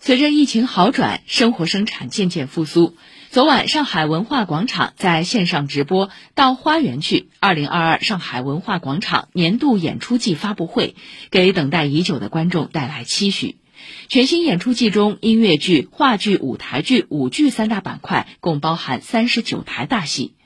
随着疫情好转生活生产渐渐复苏。昨晚上海文化广场在线上直播到花园去。二零二二上海文化广场年度演出季发布会给等待已久的观众带来期许。全新演出季中音乐剧话剧舞台剧舞剧三大板块共包含三十九台大戏。